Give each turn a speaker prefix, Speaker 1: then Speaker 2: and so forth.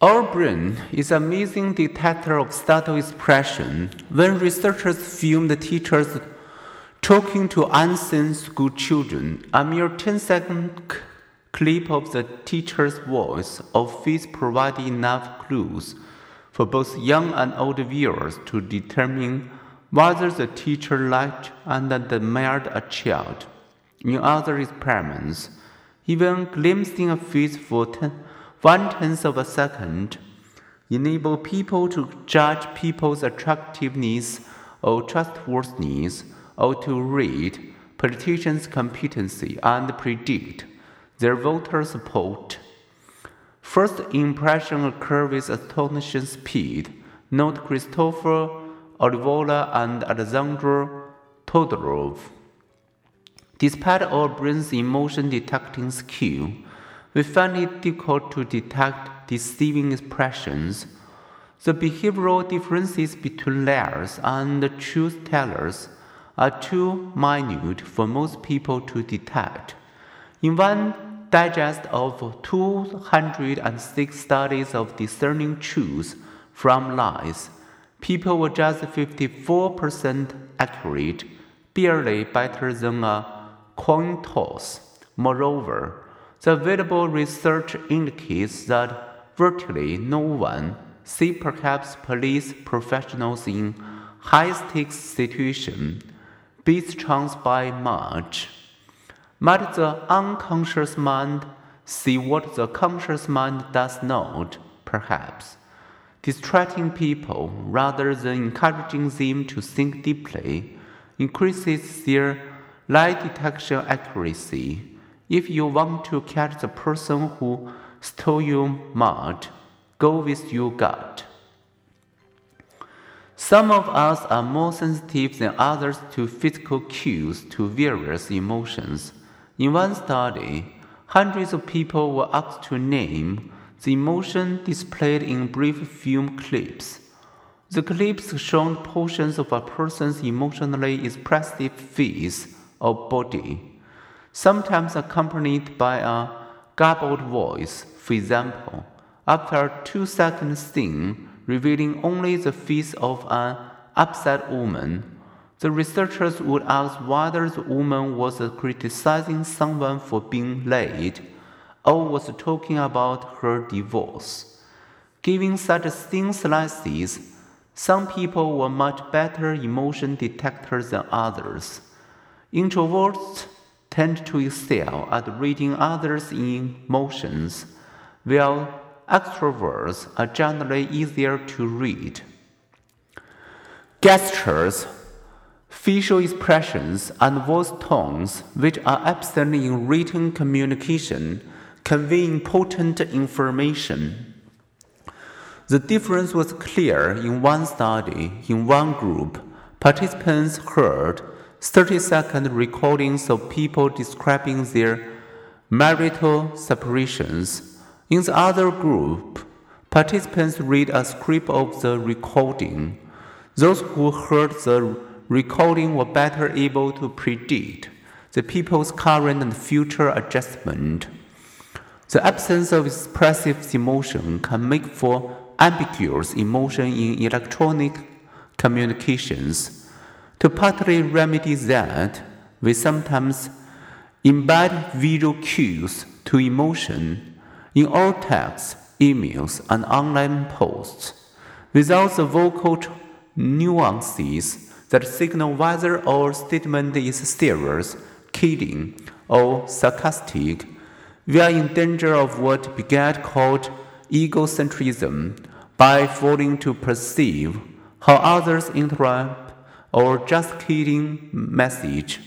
Speaker 1: Our brain is an amazing detector of subtle expression. When researchers filmed teachers talking to unseen school children, a mere 10 second clip of the teacher's voice or face provided enough clues for both young and old viewers to determine whether the teacher liked and admired a child. In other experiments, even glimpsing a face for ten, one tenth of a second enable people to judge people's attractiveness or trustworthiness or to read politicians' competency and predict their voter support. First impression occur with astonishing speed. Note Christopher Olivola and Alexander Todorov. Despite our brain's emotion detecting skill, we find it difficult to detect deceiving expressions. The behavioral differences between liars and truth tellers are too minute for most people to detect. In one digest of 206 studies of discerning truth from lies, people were just 54% accurate, barely better than a coin toss. Moreover, the available research indicates that virtually no one, see perhaps police professionals in high stakes situations, beats chance by much. But the unconscious mind see what the conscious mind does not, perhaps, distracting people rather than encouraging them to think deeply increases their lie detection accuracy. If you want to catch the person who stole your mud, go with your gut. Some of us are more sensitive than others to physical cues to various emotions. In one study, hundreds of people were asked to name the emotion displayed in brief film clips. The clips showed portions of a person's emotionally expressive face or body, sometimes accompanied by a garbled voice. For example, after a two second scene revealing only the face of an upset woman, the researchers would ask whether the woman was criticizing someone for being late or was talking about her divorce. Given such things like these, some people were much better emotion detectors than others. Introverts tend to excel at reading others' emotions, while extroverts are generally easier to read. Gestures, facial expressions, and voice tones, which are absent in written communication, convey important information. The difference was clear in one study. In one group, participants heard 30 second recordings of people describing their marital separations. In the other group, participants read a script of the recording. Those who heard the recording were better able to predict the people's current and future adjustment. The absence of expressive emotion can make for ambiguous emotion in electronic communications. To partly remedy that, we sometimes embed visual cues to emotion in all texts, emails, and online posts without the vocal nuances that signal whether our statement is serious, kidding, or sarcastic. We are in danger of what Piaget called egocentrism by failing to perceive how others interact or just kidding message